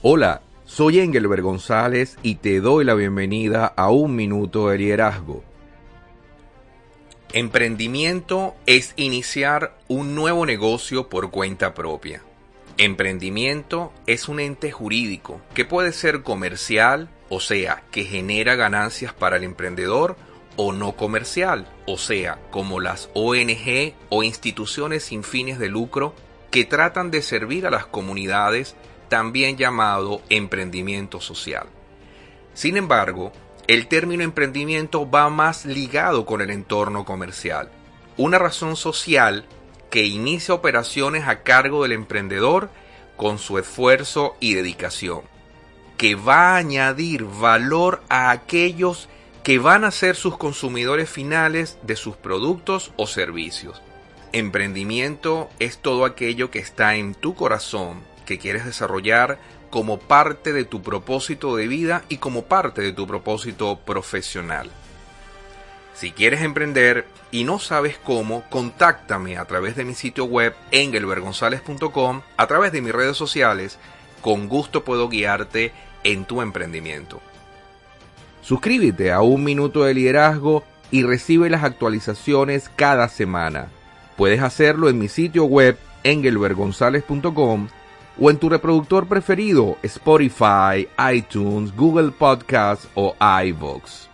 Hola, soy Engelbert González y te doy la bienvenida a Un Minuto de Liderazgo. Emprendimiento es iniciar un nuevo negocio por cuenta propia. Emprendimiento es un ente jurídico que puede ser comercial, o sea, que genera ganancias para el emprendedor, o no comercial, o sea, como las ONG o instituciones sin fines de lucro que tratan de servir a las comunidades también llamado emprendimiento social. Sin embargo, el término emprendimiento va más ligado con el entorno comercial. Una razón social que inicia operaciones a cargo del emprendedor con su esfuerzo y dedicación, que va a añadir valor a aquellos que van a ser sus consumidores finales de sus productos o servicios. Emprendimiento es todo aquello que está en tu corazón que quieres desarrollar como parte de tu propósito de vida y como parte de tu propósito profesional. Si quieres emprender y no sabes cómo, contáctame a través de mi sitio web engelbergonzalez.com, a través de mis redes sociales, con gusto puedo guiarte en tu emprendimiento. Suscríbete a Un Minuto de Liderazgo y recibe las actualizaciones cada semana. Puedes hacerlo en mi sitio web engelbergonzalez.com o en tu reproductor preferido, Spotify, iTunes, Google Podcasts o iVoox.